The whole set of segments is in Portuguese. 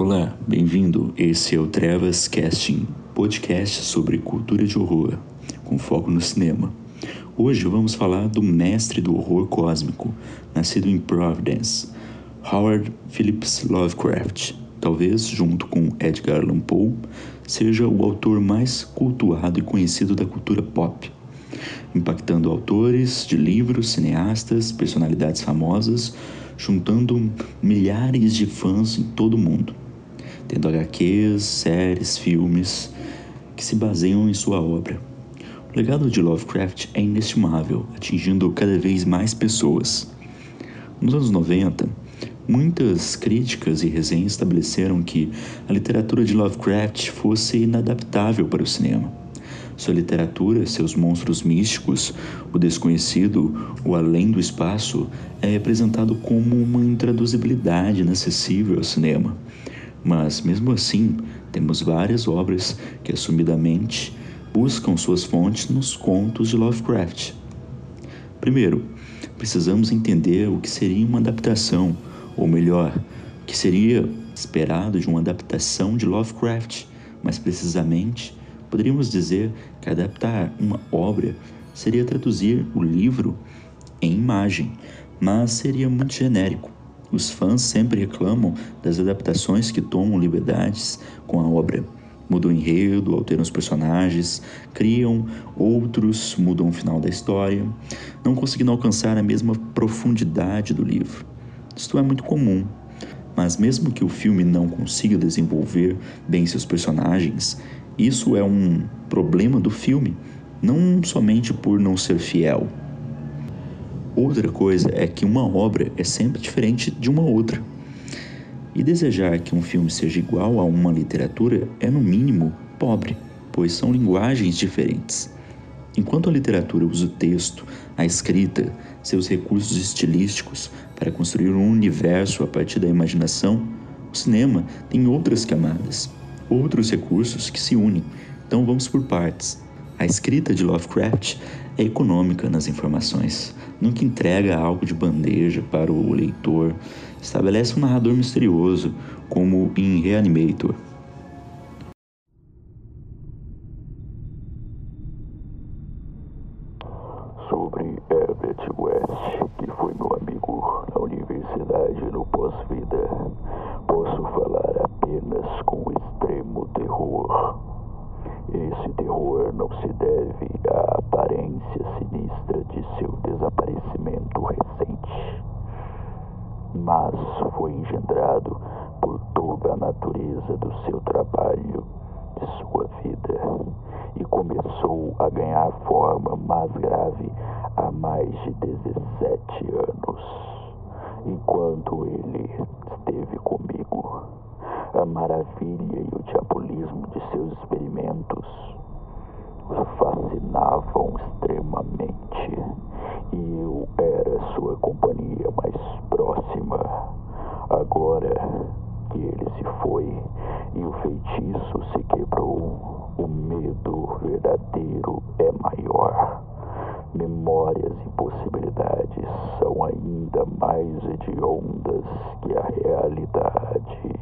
Olá, bem-vindo. Esse é o Trevas Casting, podcast sobre cultura de horror, com foco no cinema. Hoje vamos falar do mestre do horror cósmico, nascido em Providence, Howard Phillips Lovecraft. Talvez, junto com Edgar Allan Poe, seja o autor mais cultuado e conhecido da cultura pop, impactando autores de livros, cineastas, personalidades famosas, juntando milhares de fãs em todo o mundo, tendo HQs, séries, filmes que se baseiam em sua obra. O legado de Lovecraft é inestimável, atingindo cada vez mais pessoas. Nos anos 90, Muitas críticas e resenhas estabeleceram que a literatura de Lovecraft fosse inadaptável para o cinema. Sua literatura, seus monstros místicos, o desconhecido, o além do espaço, é representado como uma intraduzibilidade inacessível ao cinema. Mas, mesmo assim, temos várias obras que assumidamente buscam suas fontes nos contos de Lovecraft. Primeiro, precisamos entender o que seria uma adaptação ou melhor, que seria esperado de uma adaptação de Lovecraft, mais precisamente, poderíamos dizer que adaptar uma obra seria traduzir o livro em imagem, mas seria muito genérico. Os fãs sempre reclamam das adaptações que tomam liberdades com a obra. Mudam o enredo, alteram os personagens, criam outros, mudam o final da história, não conseguindo alcançar a mesma profundidade do livro. Isto é muito comum, mas mesmo que o filme não consiga desenvolver bem seus personagens, isso é um problema do filme, não somente por não ser fiel. Outra coisa é que uma obra é sempre diferente de uma outra. E desejar que um filme seja igual a uma literatura é, no mínimo, pobre, pois são linguagens diferentes. Enquanto a literatura usa o texto, a escrita, seus recursos estilísticos para construir um universo a partir da imaginação, o cinema tem outras camadas, outros recursos que se unem. Então vamos por partes. A escrita de Lovecraft é econômica nas informações, nunca entrega algo de bandeja para o leitor, estabelece um narrador misterioso, como em Reanimator. sobre Everett West, que foi meu amigo na universidade no pós-vida, posso falar apenas com extremo terror. Esse terror não se deve à aparência sinistra de seu desaparecimento recente, mas foi engendrado por toda a natureza do seu trabalho, de sua vida e começou a ganhar forma mais grave há mais de 17 anos. Enquanto ele esteve comigo, a maravilha e o diabolismo de seus experimentos o fascinavam extremamente e eu era sua companhia mais próxima. Agora que ele se foi e o feitiço se quebrou, o medo verdadeiro é maior. Memórias e possibilidades são ainda mais hediondas que a realidade.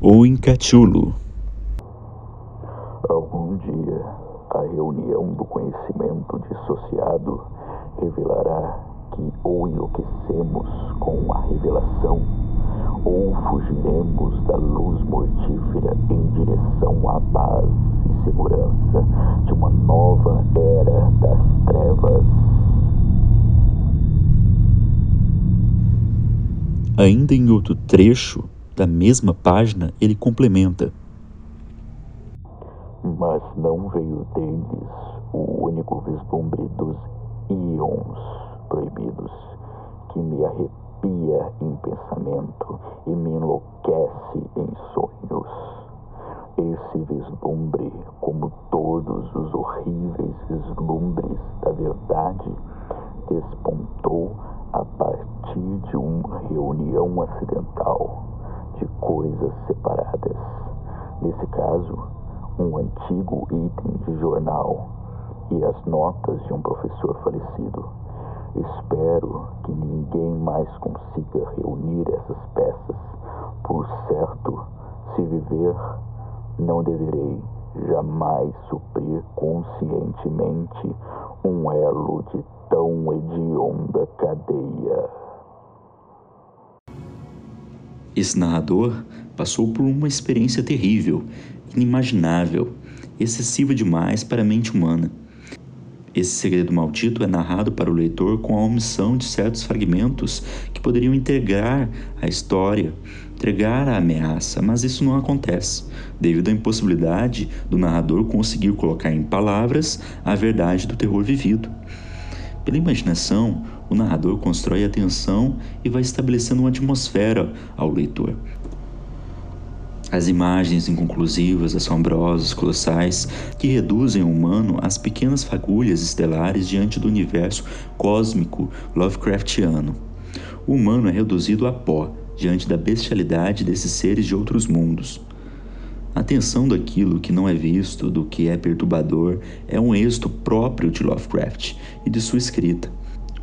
Ou em Cachulo. Algum dia, a reunião do conhecimento dissociado revelará que ou enlouquecemos com a revelação, ou fugiremos da luz mortífera em direção à paz e segurança de uma nova era das trevas. Ainda em outro trecho da mesma página, ele complementa: Mas não veio deles o único vislumbre dos íons proibidos que me arrepia em pensamento e me enlouquece em sonhos. Esse vislumbre, como todos os horríveis vislumbres da verdade, despontou a partir de uma reunião acidental de coisas separadas. Nesse caso, um antigo item de jornal e as notas de um professor falecido Espero que ninguém mais consiga reunir essas peças. Por certo, se viver, não deverei jamais suprir conscientemente um elo de tão hedionda cadeia. Esse narrador passou por uma experiência terrível, inimaginável, excessiva demais para a mente humana. Esse segredo maldito é narrado para o leitor com a omissão de certos fragmentos que poderiam integrar a história, entregar a ameaça, mas isso não acontece, devido à impossibilidade do narrador conseguir colocar em palavras a verdade do terror vivido. Pela imaginação, o narrador constrói a tensão e vai estabelecendo uma atmosfera ao leitor. As imagens inconclusivas, assombrosas, colossais, que reduzem o humano às pequenas fagulhas estelares diante do universo cósmico Lovecraftiano. O humano é reduzido a pó diante da bestialidade desses seres de outros mundos. A tensão daquilo que não é visto, do que é perturbador, é um êxito próprio de Lovecraft e de sua escrita.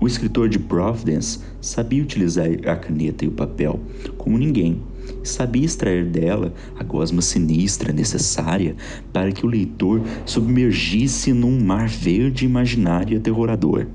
O escritor de Providence sabia utilizar a caneta e o papel como ninguém, sabia extrair dela a gosma sinistra necessária para que o leitor submergisse num mar verde imaginário e aterrorador.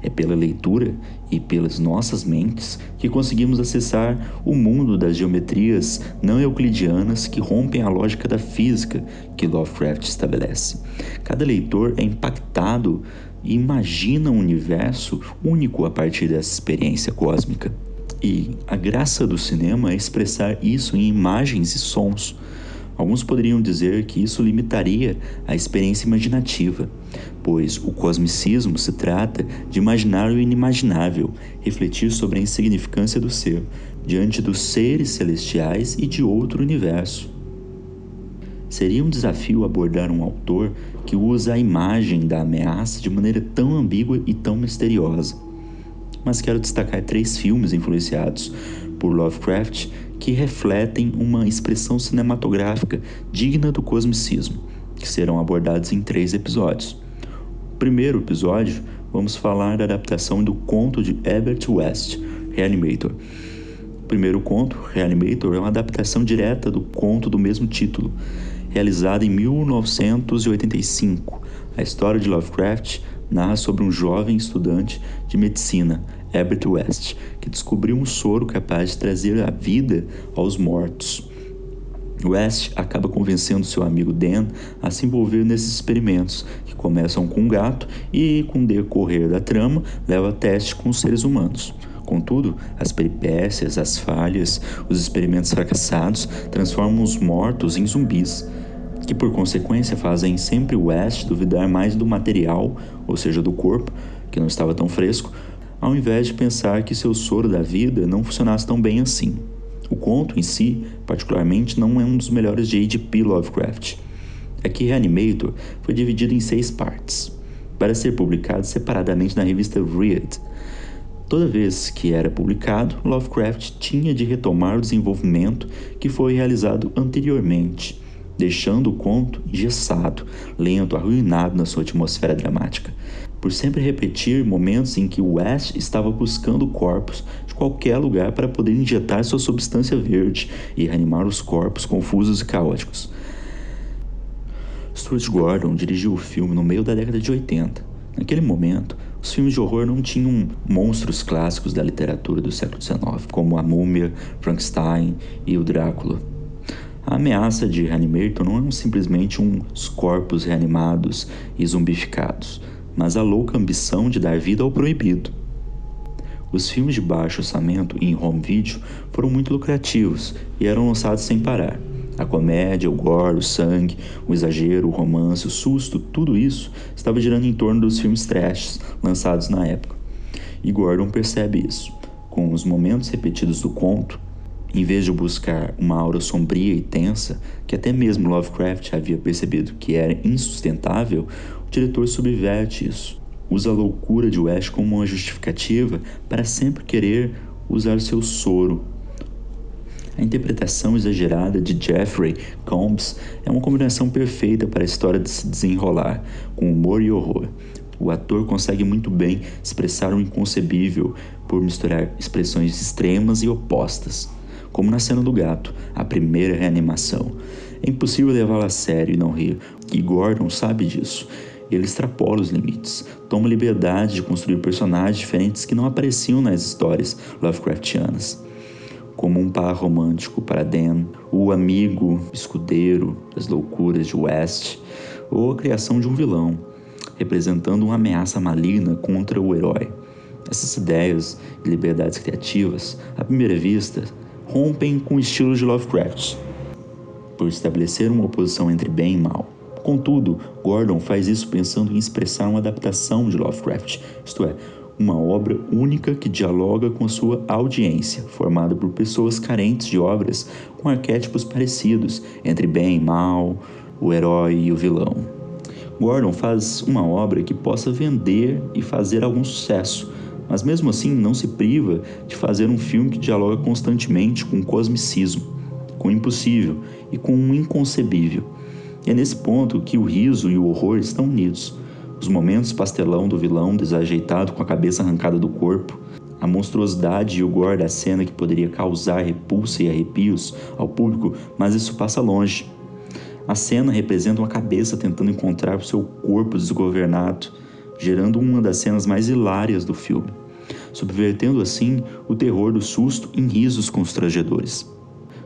É pela leitura e pelas nossas mentes que conseguimos acessar o mundo das geometrias não euclidianas que rompem a lógica da física que Lovecraft estabelece. Cada leitor é impactado e imagina um universo único a partir dessa experiência cósmica. E a graça do cinema é expressar isso em imagens e sons Alguns poderiam dizer que isso limitaria a experiência imaginativa, pois o cosmicismo se trata de imaginar o inimaginável, refletir sobre a insignificância do ser, diante dos seres celestiais e de outro universo. Seria um desafio abordar um autor que usa a imagem da ameaça de maneira tão ambígua e tão misteriosa. Mas quero destacar três filmes influenciados por Lovecraft que refletem uma expressão cinematográfica digna do cosmicismo, que serão abordados em três episódios. No primeiro episódio, vamos falar da adaptação do conto de Herbert West, Reanimator. O primeiro conto, Reanimator, é uma adaptação direta do conto do mesmo título, realizada em 1985. A história de Lovecraft narra sobre um jovem estudante de medicina, Herbert West, que descobriu um soro capaz de trazer a vida aos mortos. West acaba convencendo seu amigo Dan a se envolver nesses experimentos, que começam com um gato e, com o decorrer da trama, leva a teste com os seres humanos. Contudo, as peripécias, as falhas, os experimentos fracassados transformam os mortos em zumbis, que por consequência fazem sempre West duvidar mais do material, ou seja, do corpo, que não estava tão fresco, ao invés de pensar que seu soro da vida não funcionasse tão bem assim. O conto em si, particularmente, não é um dos melhores de H.P. Lovecraft. É que Reanimator foi dividido em seis partes, para ser publicado separadamente na revista Read. Toda vez que era publicado, Lovecraft tinha de retomar o desenvolvimento que foi realizado anteriormente, deixando o conto engessado, lento, arruinado na sua atmosfera dramática por sempre repetir momentos em que West estava buscando corpos de qualquer lugar para poder injetar sua substância verde e reanimar os corpos confusos e caóticos. Stuart Gordon dirigiu o filme no meio da década de 80. Naquele momento, os filmes de horror não tinham monstros clássicos da literatura do século XIX, como a Múmia, Frankenstein e o Drácula. A ameaça de Reanimator não eram simplesmente uns corpos reanimados e zumbificados mas a louca ambição de dar vida ao proibido. Os filmes de baixo orçamento em home video foram muito lucrativos e eram lançados sem parar. A comédia, o gore, o sangue, o exagero, o romance, o susto, tudo isso estava girando em torno dos filmes trash lançados na época. E Gordon percebe isso. Com os momentos repetidos do conto, em vez de buscar uma aura sombria e tensa, que até mesmo Lovecraft havia percebido que era insustentável, o diretor subverte isso. Usa a loucura de West como uma justificativa para sempre querer usar seu soro. A interpretação exagerada de Jeffrey Combs é uma combinação perfeita para a história de se desenrolar, com humor e horror. O ator consegue muito bem expressar o inconcebível por misturar expressões extremas e opostas, como na cena do gato, a primeira reanimação. É impossível levá-la a sério e não rir, e Gordon sabe disso. Ele extrapola os limites, toma liberdade de construir personagens diferentes que não apareciam nas histórias Lovecraftianas como um par romântico para Dan, o amigo escudeiro das loucuras de West, ou a criação de um vilão, representando uma ameaça maligna contra o herói. Essas ideias e liberdades criativas, à primeira vista, rompem com o estilo de Lovecraft, por estabelecer uma oposição entre bem e mal. Contudo, Gordon faz isso pensando em expressar uma adaptação de Lovecraft, isto é, uma obra única que dialoga com sua audiência, formada por pessoas carentes de obras com arquétipos parecidos entre bem e mal, o herói e o vilão. Gordon faz uma obra que possa vender e fazer algum sucesso, mas mesmo assim não se priva de fazer um filme que dialoga constantemente com o cosmicismo, com o impossível e com o inconcebível. E é nesse ponto que o riso e o horror estão unidos os momentos pastelão do vilão desajeitado com a cabeça arrancada do corpo, a monstruosidade e o gore da cena que poderia causar repulsa e arrepios ao público, mas isso passa longe. A cena representa uma cabeça tentando encontrar o seu corpo desgovernado, gerando uma das cenas mais hilárias do filme, subvertendo assim o terror do susto em risos constrangedores.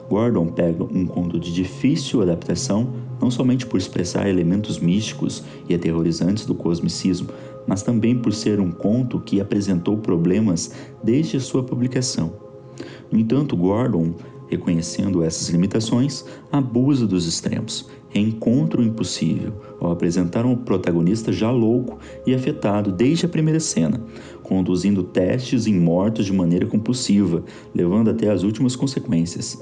Gordon pega um conto de difícil adaptação, não somente por expressar elementos místicos e aterrorizantes do cosmicismo, mas também por ser um conto que apresentou problemas desde sua publicação. No entanto, Gordon, reconhecendo essas limitações, abusa dos extremos, reencontra o impossível ao apresentar um protagonista já louco e afetado desde a primeira cena, conduzindo testes em mortos de maneira compulsiva, levando até as últimas consequências.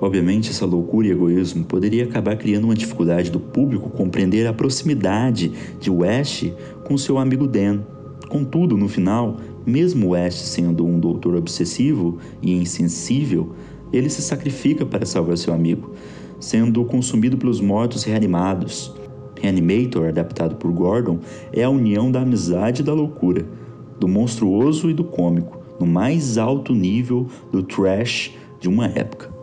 Obviamente, essa loucura e egoísmo poderia acabar criando uma dificuldade do público compreender a proximidade de West com seu amigo Dan. Contudo, no final, mesmo West sendo um doutor obsessivo e insensível, ele se sacrifica para salvar seu amigo, sendo consumido pelos mortos reanimados. Reanimator, adaptado por Gordon, é a união da amizade e da loucura, do monstruoso e do cômico, no mais alto nível do trash de uma época.